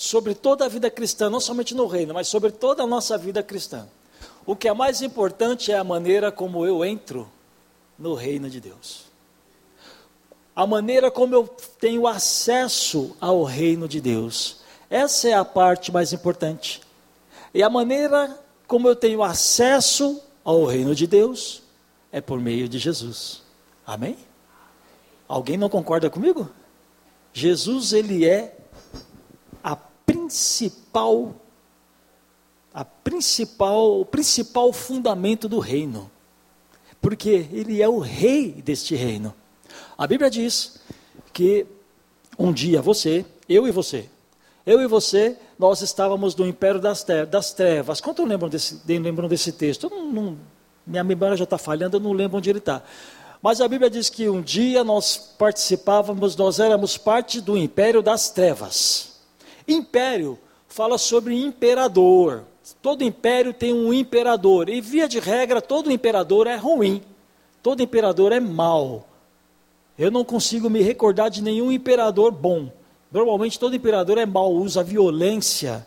sobre toda a vida cristã, não somente no reino, mas sobre toda a nossa vida cristã. O que é mais importante é a maneira como eu entro no reino de Deus. A maneira como eu tenho acesso ao reino de Deus. Essa é a parte mais importante. E a maneira como eu tenho acesso ao reino de Deus é por meio de Jesus. Amém? Alguém não concorda comigo? Jesus, ele é principal a principal, o principal fundamento do reino. Porque ele é o rei deste reino. A Bíblia diz que um dia você, eu e você, eu e você, nós estávamos no império das, das trevas. Quanto lembram desse, lembram desse texto? Não, não, minha memória já está falhando, eu não lembro onde ele está. Mas a Bíblia diz que um dia nós participávamos, nós éramos parte do império das trevas. Império fala sobre imperador. Todo império tem um imperador. E via de regra, todo imperador é ruim. Todo imperador é mau. Eu não consigo me recordar de nenhum imperador bom. Normalmente todo imperador é mau, usa violência.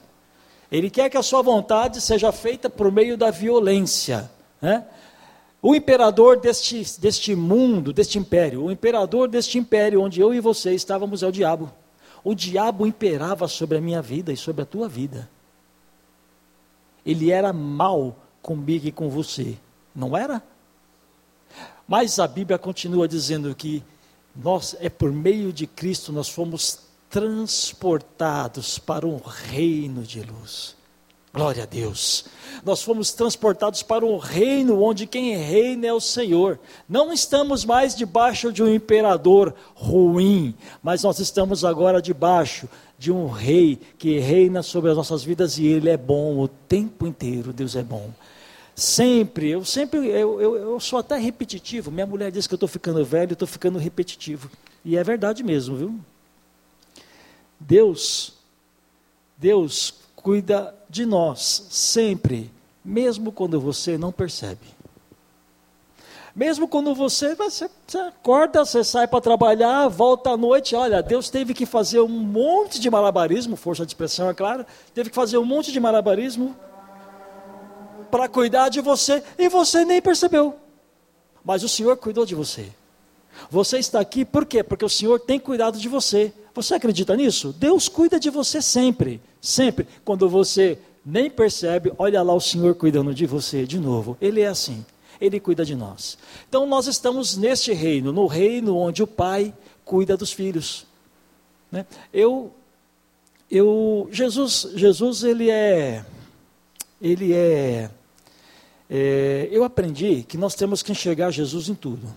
Ele quer que a sua vontade seja feita por meio da violência. Né? O imperador deste, deste mundo, deste império, o imperador deste império onde eu e você estávamos é o diabo o diabo imperava sobre a minha vida e sobre a tua vida. Ele era mal comigo e com você, não era? Mas a Bíblia continua dizendo que nós é por meio de Cristo nós fomos transportados para um reino de luz. Glória a Deus. Nós fomos transportados para um reino onde quem reina é o Senhor. Não estamos mais debaixo de um imperador ruim, mas nós estamos agora debaixo de um rei que reina sobre as nossas vidas e ele é bom o tempo inteiro. Deus é bom. Sempre, eu sempre, eu, eu, eu sou até repetitivo. Minha mulher diz que eu estou ficando velho, estou ficando repetitivo. E é verdade mesmo, viu? Deus, Deus cuida de nós sempre, mesmo quando você não percebe. Mesmo quando você, você, você acorda, você sai para trabalhar, volta à noite, olha, Deus teve que fazer um monte de malabarismo, força de expressão é claro, teve que fazer um monte de malabarismo para cuidar de você, e você nem percebeu. Mas o Senhor cuidou de você. Você está aqui por quê? Porque o Senhor tem cuidado de você. Você acredita nisso? Deus cuida de você sempre, sempre. Quando você nem percebe, olha lá o Senhor cuidando de você de novo. Ele é assim. Ele cuida de nós. Então nós estamos neste reino, no reino onde o Pai cuida dos filhos. Né? Eu, eu, Jesus, Jesus ele é, ele é, é, eu aprendi que nós temos que enxergar Jesus em tudo.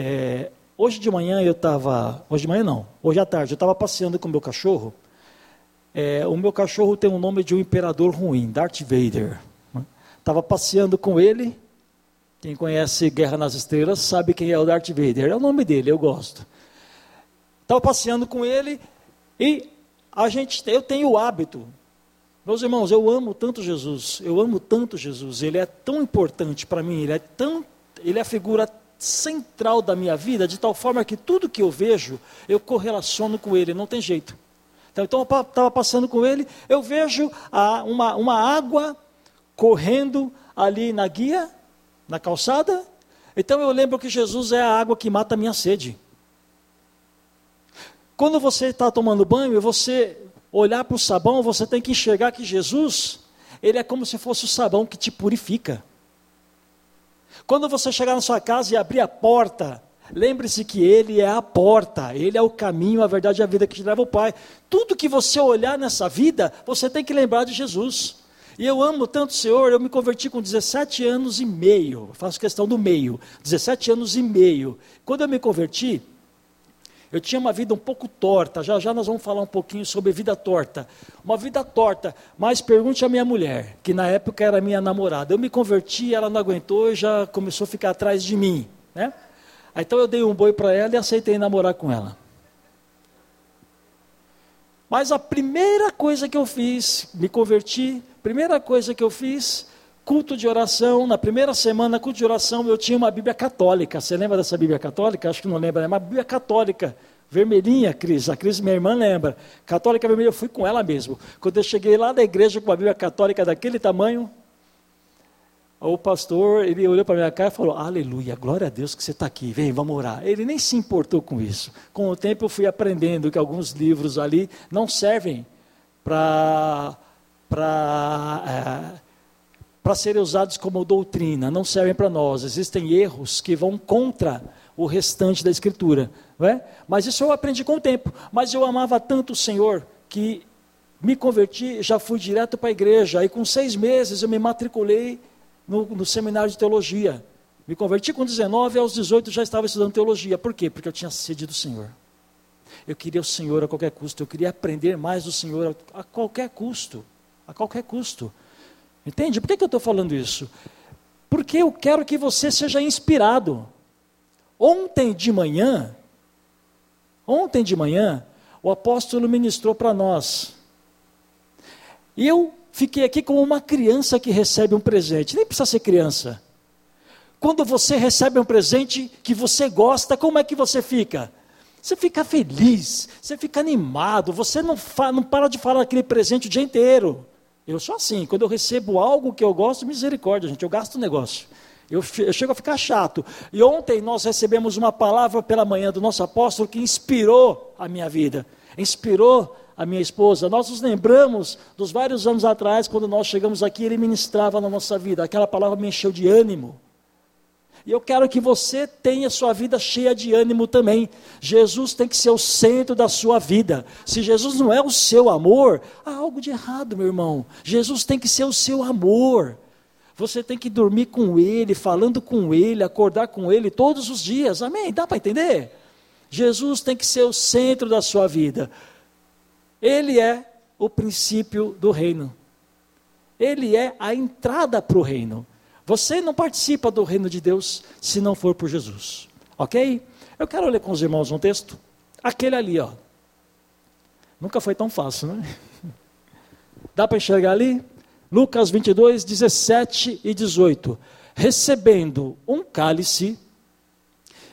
É, hoje de manhã eu estava, hoje de manhã não, hoje à tarde eu estava passeando com o meu cachorro. É, o meu cachorro tem o nome de um imperador ruim, Darth Vader. Estava passeando com ele. Quem conhece Guerra nas Estrelas sabe quem é o Darth Vader. É o nome dele, eu gosto. Estava passeando com ele e a gente, eu tenho o hábito. Meus irmãos, eu amo tanto Jesus. Eu amo tanto Jesus. Ele é tão importante para mim. Ele é tão, ele é a figura central da minha vida, de tal forma que tudo que eu vejo, eu correlaciono com ele, não tem jeito. Então, eu estava passando com ele, eu vejo a, uma, uma água correndo ali na guia, na calçada. Então eu lembro que Jesus é a água que mata a minha sede. Quando você está tomando banho e você olhar para o sabão, você tem que enxergar que Jesus, ele é como se fosse o sabão que te purifica. Quando você chegar na sua casa e abrir a porta, lembre-se que Ele é a porta, Ele é o caminho, a verdade e a vida que te leva ao Pai. Tudo que você olhar nessa vida, você tem que lembrar de Jesus. E eu amo tanto o Senhor, eu me converti com 17 anos e meio, faço questão do meio, 17 anos e meio. Quando eu me converti, Eu tinha uma vida um pouco torta, já já nós vamos falar um pouquinho sobre vida torta. Uma vida torta, mas pergunte à minha mulher, que na época era minha namorada. Eu me converti, ela não aguentou e já começou a ficar atrás de mim. Né? Então eu dei um boi para ela e aceitei namorar com ela. Mas a primeira coisa que eu fiz, me converti, primeira coisa que eu fiz, culto de oração, na primeira semana, culto de oração, eu tinha uma Bíblia católica. Você lembra dessa Bíblia católica? Acho que não lembra, é uma Bíblia católica, vermelhinha, Cris. A Cris, minha irmã, lembra. Católica vermelha, eu fui com ela mesmo. Quando eu cheguei lá da igreja com uma Bíblia católica daquele tamanho, o pastor, ele olhou para minha cara e falou: Aleluia, glória a Deus que você está aqui, vem, vamos orar. Ele nem se importou com isso. Com o tempo eu fui aprendendo que alguns livros ali não servem para. para é, para serem usados como doutrina, não servem para nós. Existem erros que vão contra o restante da Escritura. É? Mas isso eu aprendi com o tempo. Mas eu amava tanto o Senhor que me converti, já fui direto para a igreja. E com seis meses eu me matriculei no, no seminário de teologia. Me converti com 19, aos 18 já estava estudando teologia. Por quê? Porque eu tinha sede do Senhor. Eu queria o Senhor a qualquer custo. Eu queria aprender mais do Senhor a qualquer custo. A qualquer custo. Entende? Por que, que eu estou falando isso? Porque eu quero que você seja inspirado. Ontem de manhã, ontem de manhã, o apóstolo ministrou para nós. Eu fiquei aqui como uma criança que recebe um presente. Nem precisa ser criança. Quando você recebe um presente que você gosta, como é que você fica? Você fica feliz, você fica animado, você não, não para de falar aquele presente o dia inteiro. Eu sou assim, quando eu recebo algo que eu gosto, misericórdia, gente, eu gasto o negócio. Eu, eu, chego a ficar chato. E ontem nós recebemos uma palavra pela manhã do nosso apóstolo que inspirou a minha vida, inspirou a minha esposa. Nós nos lembramos dos vários anos atrás, quando nós chegamos aqui, ele ministrava na nossa vida. Aquela palavra me encheu de ânimo. E eu quero que você tenha sua vida cheia de ânimo também. Jesus tem que ser o centro da sua vida. Se Jesus não é o seu amor, há algo de errado, meu irmão. Jesus tem que ser o seu amor. Você tem que dormir com Ele, falando com Ele, acordar com Ele todos os dias. Amém? Dá para entender? Jesus tem que ser o centro da sua vida. Ele é o princípio do reino. Ele é a entrada para o reino. Você não participa do reino de Deus se não for por Jesus. Ok? Eu quero ler com os irmãos um texto. Aquele ali, ó. Nunca foi tão fácil, né? Dá para enxergar ali? Lucas 22, 17 e 18. Recebendo um cálice,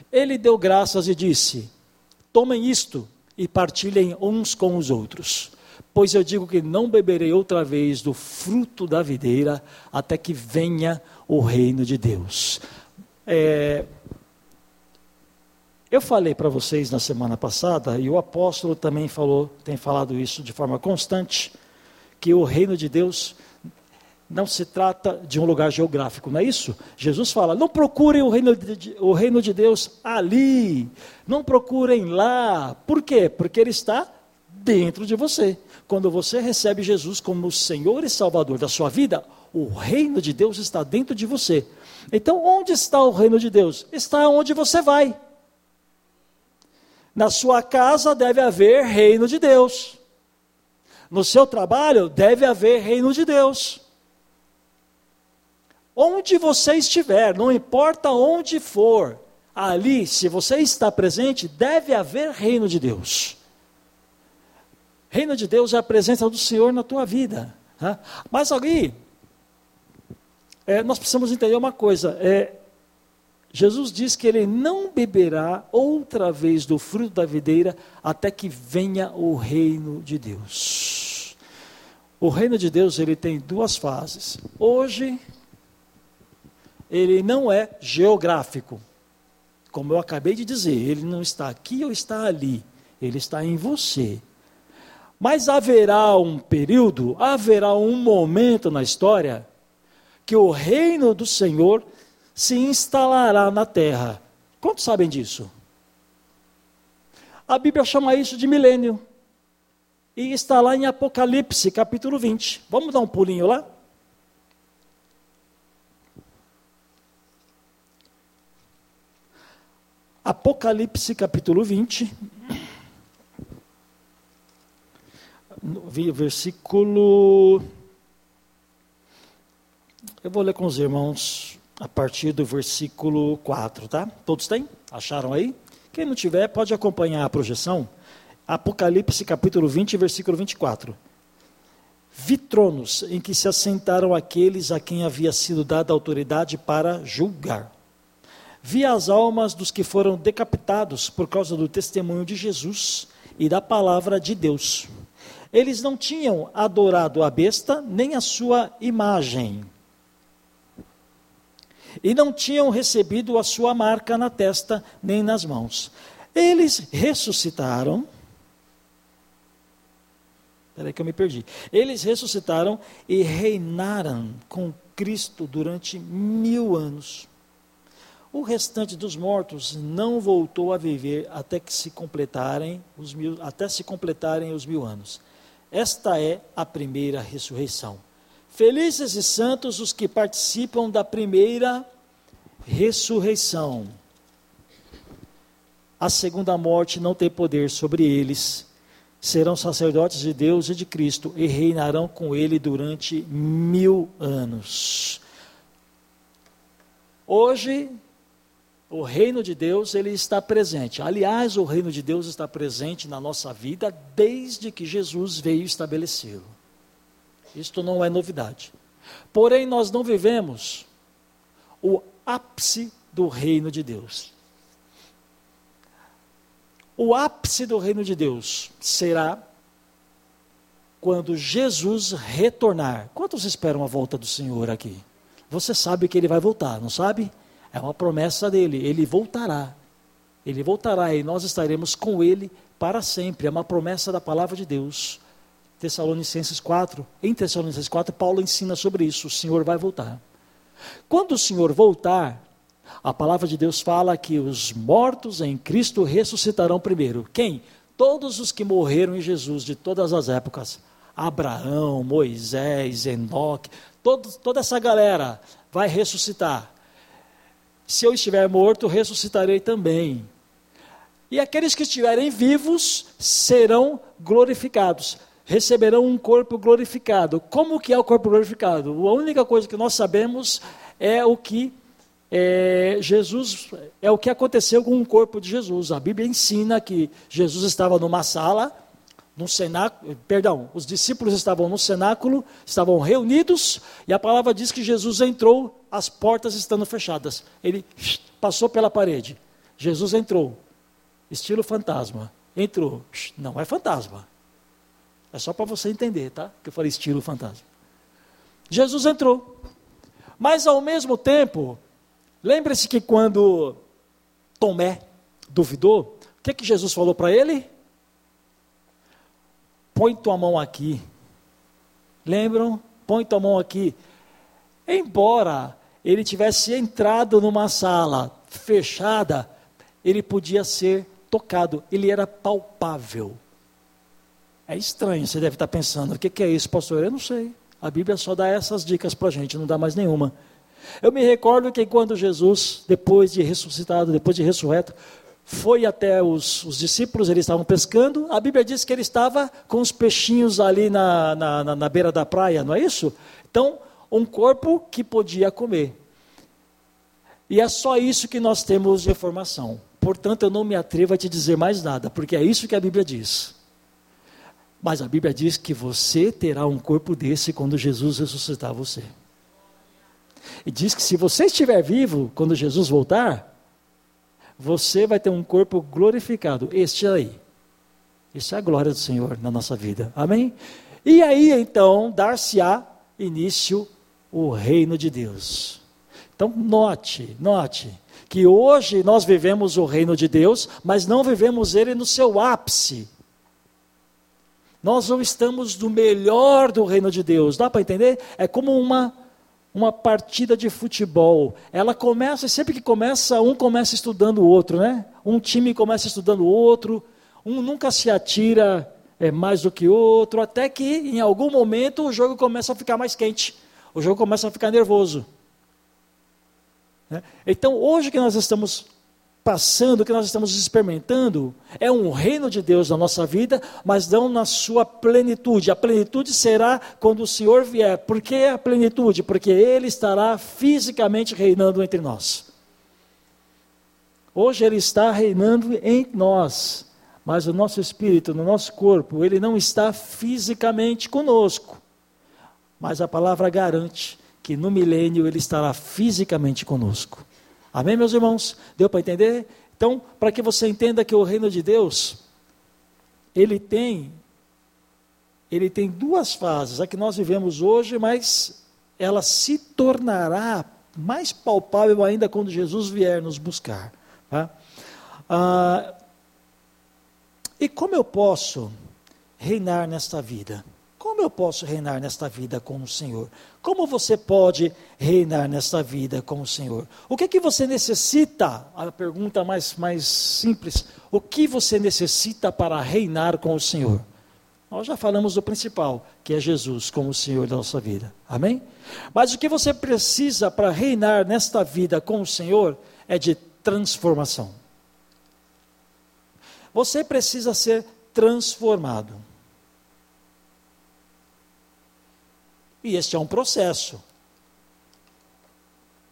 ele deu graças e disse: Tomem isto e partilhem uns com os outros pois eu digo que não beberei outra vez do fruto da videira até que venha o reino de Deus. É, eu falei para vocês na semana passada, e o apóstolo também falou, tem falado isso de forma constante, que o reino de Deus não se trata de um lugar geográfico, não é isso? Jesus fala: não procurem o reino de, o reino de Deus ali, não procurem lá. Por quê? Porque ele está dentro de você. Quando você recebe Jesus como Senhor e Salvador da sua vida, o reino de Deus está dentro de você. Então, onde está o reino de Deus? Está onde você vai. Na sua casa deve haver reino de Deus. No seu trabalho deve haver reino de Deus. Onde você estiver, não importa onde for, ali, se você está presente, deve haver reino de Deus. Reino de Deus é a presença do Senhor na tua vida. Tá? Mas ali, é, nós precisamos entender uma coisa: é, Jesus diz que ele não beberá outra vez do fruto da videira até que venha o reino de Deus. O reino de Deus ele tem duas fases. Hoje, ele não é geográfico, como eu acabei de dizer, ele não está aqui ou está ali, ele está em você. Mas haverá um período, haverá um momento na história que o reino do Senhor se instalará na terra. Quantos sabem disso? A Bíblia chama isso de milênio. E está lá em Apocalipse, capítulo 20. Vamos dar um pulinho lá? Apocalipse, capítulo 20. Versículo eu vou ler com os irmãos a partir do versículo 4, tá? Todos têm? Acharam aí? Quem não tiver, pode acompanhar a projeção. Apocalipse capítulo 20, versículo 24. Vi tronos em que se assentaram aqueles a quem havia sido dada autoridade para julgar. Vi as almas dos que foram decapitados por causa do testemunho de Jesus e da palavra de Deus. Eles não tinham adorado a besta nem a sua imagem. E não tinham recebido a sua marca na testa nem nas mãos. Eles ressuscitaram Espera que eu me perdi. Eles ressuscitaram e reinaram com Cristo durante mil anos. O restante dos mortos não voltou a viver até que se completarem os mil, até se completarem os mil anos. Esta é a primeira ressurreição. Felizes e santos os que participam da primeira ressurreição. A segunda morte não tem poder sobre eles serão sacerdotes de Deus e de Cristo e reinarão com ele durante mil anos. Hoje, o reino de Deus ele está presente. Aliás, o reino de Deus está presente na nossa vida desde que Jesus veio estabelecê-lo. Isto não é novidade. Porém, nós não vivemos o ápice do reino de Deus. O ápice do reino de Deus será quando Jesus retornar. Quantos esperam a volta do Senhor aqui? Você sabe que ele vai voltar, não sabe? É uma promessa dele, ele voltará. Ele voltará e nós estaremos com ele para sempre. É uma promessa da palavra de Deus. Tessalonicenses 4, em Tessalonicenses 4, Paulo ensina sobre isso. O Senhor vai voltar. Quando o Senhor voltar, a palavra de Deus fala que os mortos em Cristo ressuscitarão primeiro. Quem? Todos os que morreram em Jesus de todas as épocas. Abraão, Moisés, Enoque, todo, toda essa galera vai ressuscitar. Se eu estiver morto, ressuscitarei também. E aqueles que estiverem vivos serão glorificados, receberão um corpo glorificado. Como que é o corpo glorificado? A única coisa que nós sabemos é o que é, Jesus é o que aconteceu com o corpo de Jesus. A Bíblia ensina que Jesus estava numa sala, num cenáculo, perdão, os discípulos estavam no cenáculo, estavam reunidos, e a palavra diz que Jesus entrou, as portas estando fechadas. Ele passou pela parede. Jesus entrou, estilo fantasma. Entrou, não é fantasma. É só para você entender, tá? Que eu falei estilo fantasma. Jesus entrou. Mas ao mesmo tempo, Lembre-se que quando Tomé duvidou, o que, que Jesus falou para ele? Põe tua mão aqui. Lembram? Põe tua mão aqui. Embora ele tivesse entrado numa sala fechada, ele podia ser tocado, ele era palpável. É estranho, você deve estar pensando, o que, é isso, pastor? Eu não sei. A Bíblia só dá essas dicas para a gente, não dá mais nenhuma. Eu me recordo que quando Jesus, depois de ressuscitado, depois de ressurreto, foi até os, os, discípulos, eles estavam pescando, a Bíblia diz que ele estava com os peixinhos ali na, na, na, na beira da praia, não é isso? Então, um corpo que podia comer. E é só isso que nós temos de informação. Portanto, eu não me atrevo a te dizer mais nada, porque é isso que a Bíblia diz. Mas a Bíblia diz que você terá um corpo desse quando Jesus ressuscitar você. E diz que se você estiver vivo quando Jesus voltar, você vai ter um corpo glorificado. Este aí. Isso é a glória do Senhor na nossa vida. Amém? E aí então dar-se-á início o reino de Deus. Então note, note que hoje nós vivemos o reino de Deus, mas não vivemos ele no seu ápice. Nós não estamos no melhor do reino de Deus. Dá para entender? É como uma uma partida de futebol. Ela começa, sempre que começa, um começa estudando o outro, né? Um time começa estudando o outro, um nunca se atira é, mais do que outro, até que em algum momento o jogo começa a ficar mais quente, o jogo começa a ficar nervoso. Né? Então, hoje que nós estamos passando, o que nós estamos experimentando, é um reino de Deus na nossa vida, mas não na sua plenitude. A plenitude será quando o Senhor vier. Por que a plenitude? Porque Ele estará fisicamente reinando entre nós. Hoje Ele está reinando em nós, mas o nosso espírito, no nosso corpo, Ele não está fisicamente conosco. Mas a palavra garante que no milênio Ele estará fisicamente conosco. Amém, meus irmãos? Deu para entender? Então, para que você entenda que o reino de Deus, ele tem, ele tem duas fases, a que nós vivemos hoje, mas ela se tornará mais palpável ainda quando Jesus vier nos buscar. Tá? Ah, e como eu posso reinar nesta vida? Como eu posso reinar nesta vida com o Senhor? Como você pode reinar nesta vida com o Senhor? O que é que você necessita? A pergunta mais, mais simples. O que você necessita para reinar com o Senhor? Nós já falamos do principal, que é Jesus como o Senhor da nossa vida. Amém? Mas o que você precisa para reinar nesta vida com o Senhor é de transformação. Você precisa ser transformado. E este é um processo.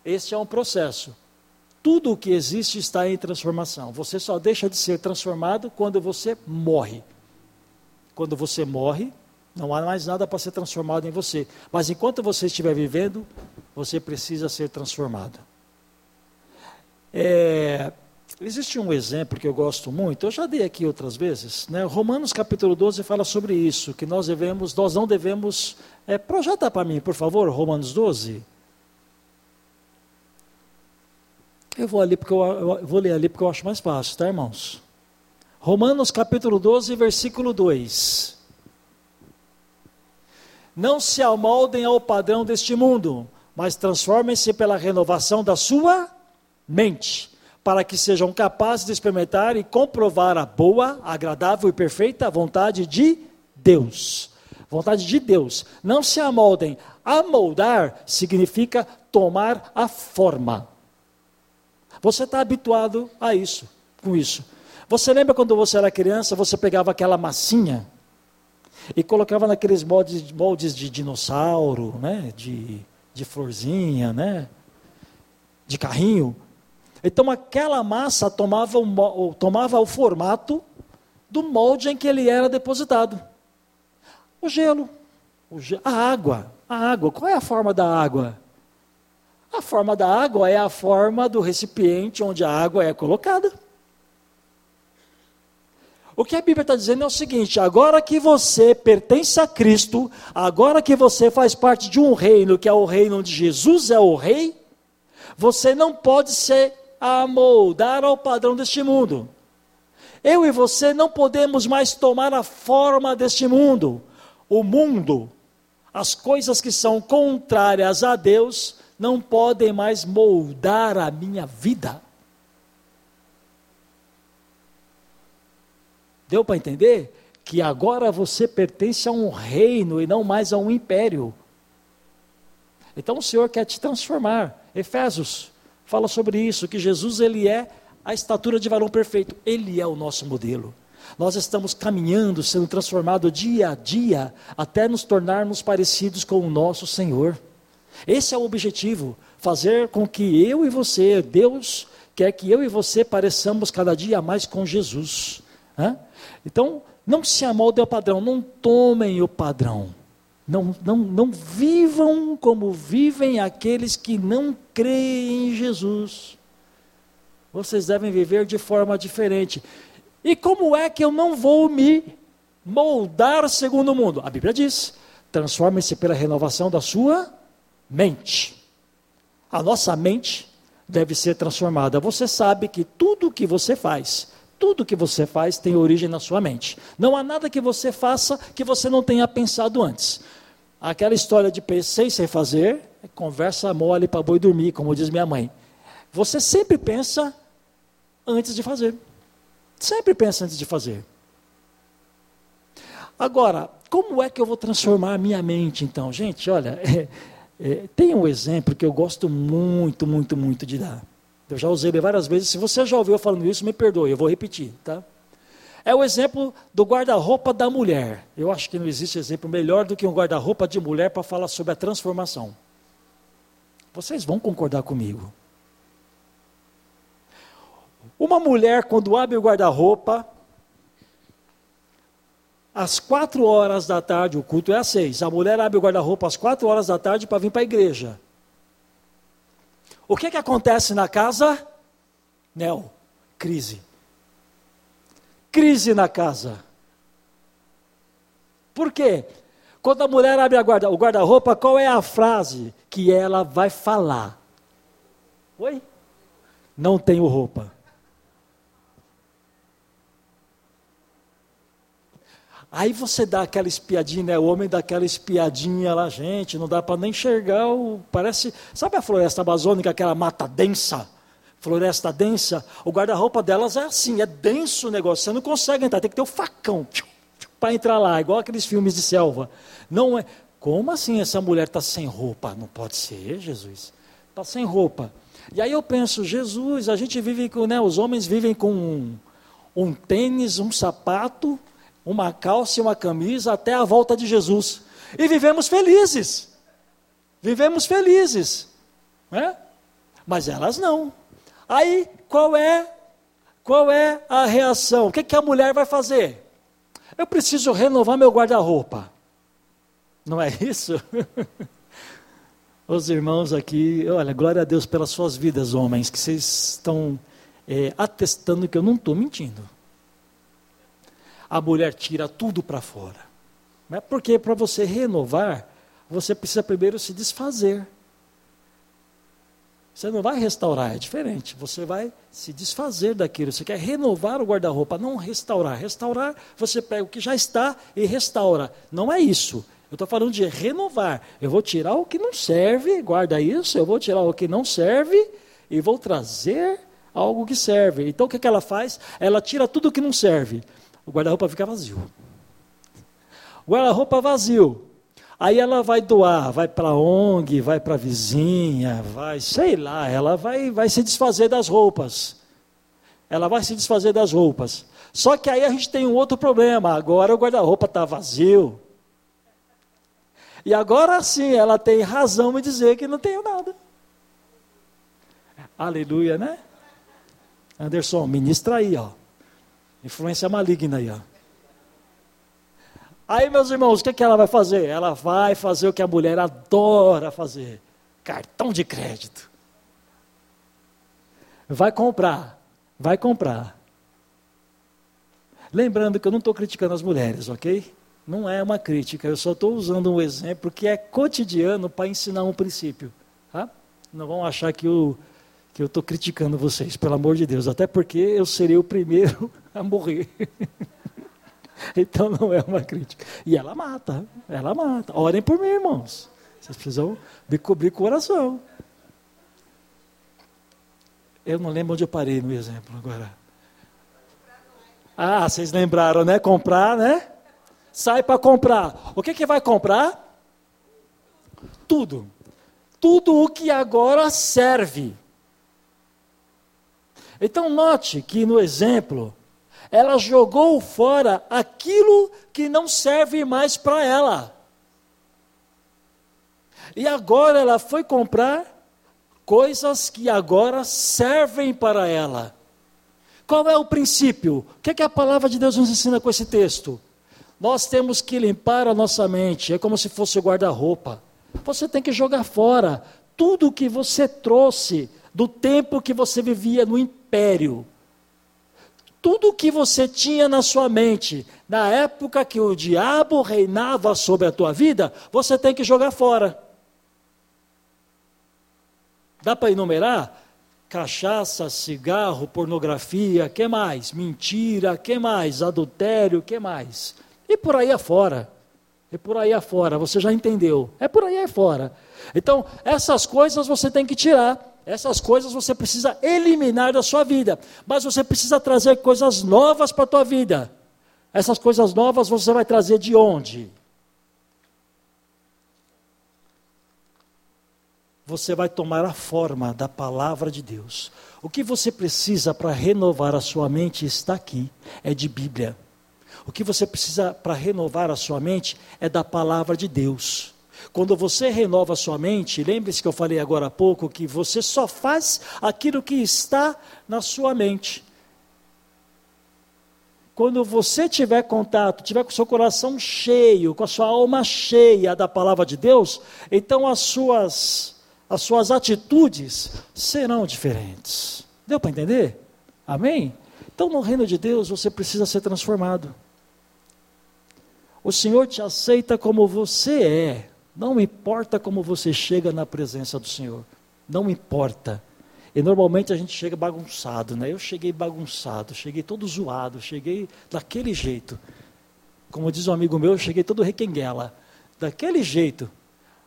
Este é um processo. Tudo o que existe está em transformação. Você só deixa de ser transformado quando você morre. Quando você morre, não há mais nada para ser transformado em você. Mas enquanto você estiver vivendo, você precisa ser transformado. É, Existe um exemplo que eu gosto muito, eu já dei aqui outras vezes, né? Romanos capítulo 12 fala sobre isso, que nós devemos, nós não devemos. É, projeta para mim, por favor, Romanos 12. Eu vou ali porque eu, eu, vou ler ali porque eu acho mais fácil, tá, irmãos? Romanos capítulo 12, versículo 2. Não se amoldem ao padrão deste mundo, mas transformem-se pela renovação da sua mente para que sejam capazes de experimentar e comprovar a boa, agradável e perfeita vontade de Deus. Vontade de Deus. Não se amoldem. Amoldar significa tomar a forma. Você está habituado a isso, com isso. Você lembra quando você era criança, você pegava aquela massinha e colocava naqueles moldes, moldes de dinossauro, né? de, de florzinha, né? de carrinho. Então aquela massa tomava o, tomava o formato do molde em que ele era depositado. O gelo, o a água, a água. Qual é a forma da água? A forma da água é a forma do recipiente onde a água é colocada. O que a Bíblia está dizendo é o seguinte: agora que você pertence a Cristo, agora que você faz parte de um reino, que é o reino onde Jesus é o rei, você não pode ser a moldar ao padrão deste mundo. Eu e você não podemos mais tomar a forma deste mundo. O mundo, as coisas que são contrárias a Deus, não podem mais moldar a minha vida. Deu para entender? Que agora você pertence a um reino e não mais a um império. Então o Senhor quer te transformar. Efésios fala sobre isso, que Jesus ele é a estatura de varão perfeito, ele é o nosso modelo. Nós estamos caminhando, sendo transformados dia a dia, até nos tornarmos parecidos com o nosso Senhor. Esse é o objetivo, fazer com que eu e você, Deus quer que eu e você pareçamos cada dia mais com Jesus. Então, não se amoldem ao padrão, não tomem o padrão. Não, não, não vivam como vivem aqueles que não creem em Jesus. Vocês devem viver de forma diferente. E como é que eu não vou me moldar segundo o mundo? A Bíblia diz: transforme-se pela renovação da sua mente. A nossa mente deve ser transformada. Você sabe que tudo que você faz, tudo que você faz tem origem na sua mente. Não há nada que você faça que você não tenha pensado antes. Aquela história de pensei sem fazer, é conversa mole para boi dormir, como diz minha mãe. Você sempre pensa antes de fazer. Sempre pensa antes de fazer. Agora, como é que eu vou transformar a minha mente então? Gente, olha, é, é, tem um exemplo que eu gosto muito, muito, muito de dar. Eu já usei ele várias vezes. Se você já ouviu falando isso, me perdoe, eu vou repetir, tá? É o exemplo do guarda-roupa da mulher. Eu acho que não existe exemplo melhor do que um guarda-roupa de mulher para falar sobre a transformação. Vocês vão concordar comigo. Uma mulher, quando abre o guarda-roupa, às quatro horas da tarde, o culto é às seis. A mulher abre o guarda-roupa às quatro horas da tarde para vir para a igreja. O que, que acontece na casa? Nel, crise. Crise na casa. Por quê? Quando a mulher abre guarda, o guarda-roupa, qual é a frase que ela vai falar? Oi? Não tenho roupa. Aí você dá aquela espiadinha, né? O homem dá aquela espiadinha lá, gente, não dá para nem enxergar o. Parece. Sabe a floresta amazônica, aquela mata densa? Floresta densa? O guarda-roupa delas é assim, é denso o negócio. Você não consegue entrar, tem que ter o facão para entrar lá, igual aqueles filmes de selva. Não é. Como assim essa mulher está sem roupa? Não pode ser, Jesus. Está sem roupa. E aí eu penso, Jesus, a gente vive com, né? Os homens vivem com um, um tênis, um sapato uma calça e uma camisa até a volta de Jesus. E vivemos felizes. Vivemos felizes. Né? Mas elas não. Aí, qual é qual é a reação? O que, que a mulher vai fazer? Eu preciso renovar meu guarda-roupa. Não é isso? Os irmãos aqui, olha, glória a Deus pelas suas vidas, homens, que vocês estão é, atestando que eu não estou mentindo a mulher tira tudo para fora. Né? Porque para você renovar, você precisa primeiro se desfazer. Você não vai restaurar, é diferente. Você vai se desfazer daquilo. Você quer renovar o guarda-roupa, não restaurar. Restaurar, você pega o que já está e restaura. Não é isso. Eu estou falando de renovar. Eu vou tirar o que não serve, guarda isso. Eu vou tirar o que não serve e vou trazer algo que serve. Então o que, que ela faz? Ela tira tudo que não serve o guarda-roupa fica vazio. Guarda-roupa vazio. Aí ela vai doar, vai para ONG, vai para vizinha, vai, sei lá, ela vai, vai se desfazer das roupas. Ela vai se desfazer das roupas. Só que aí a gente tem um outro problema. Agora o guarda-roupa está vazio. E agora sim ela tem razão em dizer que não tenho nada. Aleluia, né? Anderson, ministra aí, ó. Influência maligna aí, ó. Aí, meus irmãos, o que, que ela vai fazer? Ela vai fazer o que a mulher adora fazer: cartão de crédito. Vai comprar, vai comprar. Lembrando que eu não estou criticando as mulheres, ok? Não é uma crítica, eu só estou usando um exemplo que é cotidiano para ensinar um princípio. Tá? Não vão achar que o que eu estou criticando vocês, pelo amor de Deus, até porque eu serei o primeiro a morrer. então não é uma crítica. E ela mata, ela mata. Orem por mim, irmãos. Vocês precisam me cobrir o coração. Eu não lembro onde eu parei no exemplo agora. Ah, vocês lembraram, né? Comprar, né? Sai para comprar. O que, que vai comprar? Tudo. Tudo o que agora serve. Então, note que no exemplo, ela jogou fora aquilo que não serve mais para ela. E agora ela foi comprar coisas que agora servem para ela. Qual é o princípio? O que, é que a palavra de Deus nos ensina com esse texto? Nós temos que limpar a nossa mente, é como se fosse guarda-roupa. Você tem que jogar fora tudo que você trouxe do tempo que você vivia no império. Tudo que você tinha na sua mente, na época que o diabo reinava sobre a tua vida, você tem que jogar fora. Dá para enumerar? Cachaça, cigarro, pornografia, que mais? Mentira, que mais? Adultério, que mais? E por aí afora. E por aí afora, você já entendeu. É por aí afora. Então, essas coisas você tem que tirar. Essas coisas você precisa eliminar da sua vida, mas você precisa trazer coisas novas para a tua vida. Essas coisas novas você vai trazer de onde? você vai tomar a forma da palavra de Deus. O que você precisa para renovar a sua mente está aqui, é de Bíblia. O que você precisa para renovar a sua mente é da palavra de Deus. Quando você renova sua mente, lembre-se que eu falei agora há pouco que você só faz aquilo que está na sua mente. Quando você tiver contato, tiver com o seu coração cheio, com a sua alma cheia da palavra de Deus, então as suas, as suas atitudes serão diferentes. Deu para entender? Amém? Então, no reino de Deus, você precisa ser transformado. O Senhor te aceita como você é. Não importa como você chega na presença do Senhor. Não importa. E normalmente a gente chega bagunçado, né? Eu cheguei bagunçado, cheguei todo zoado, cheguei daquele jeito. Como diz um amigo meu, eu cheguei todo requenguela. Daquele jeito.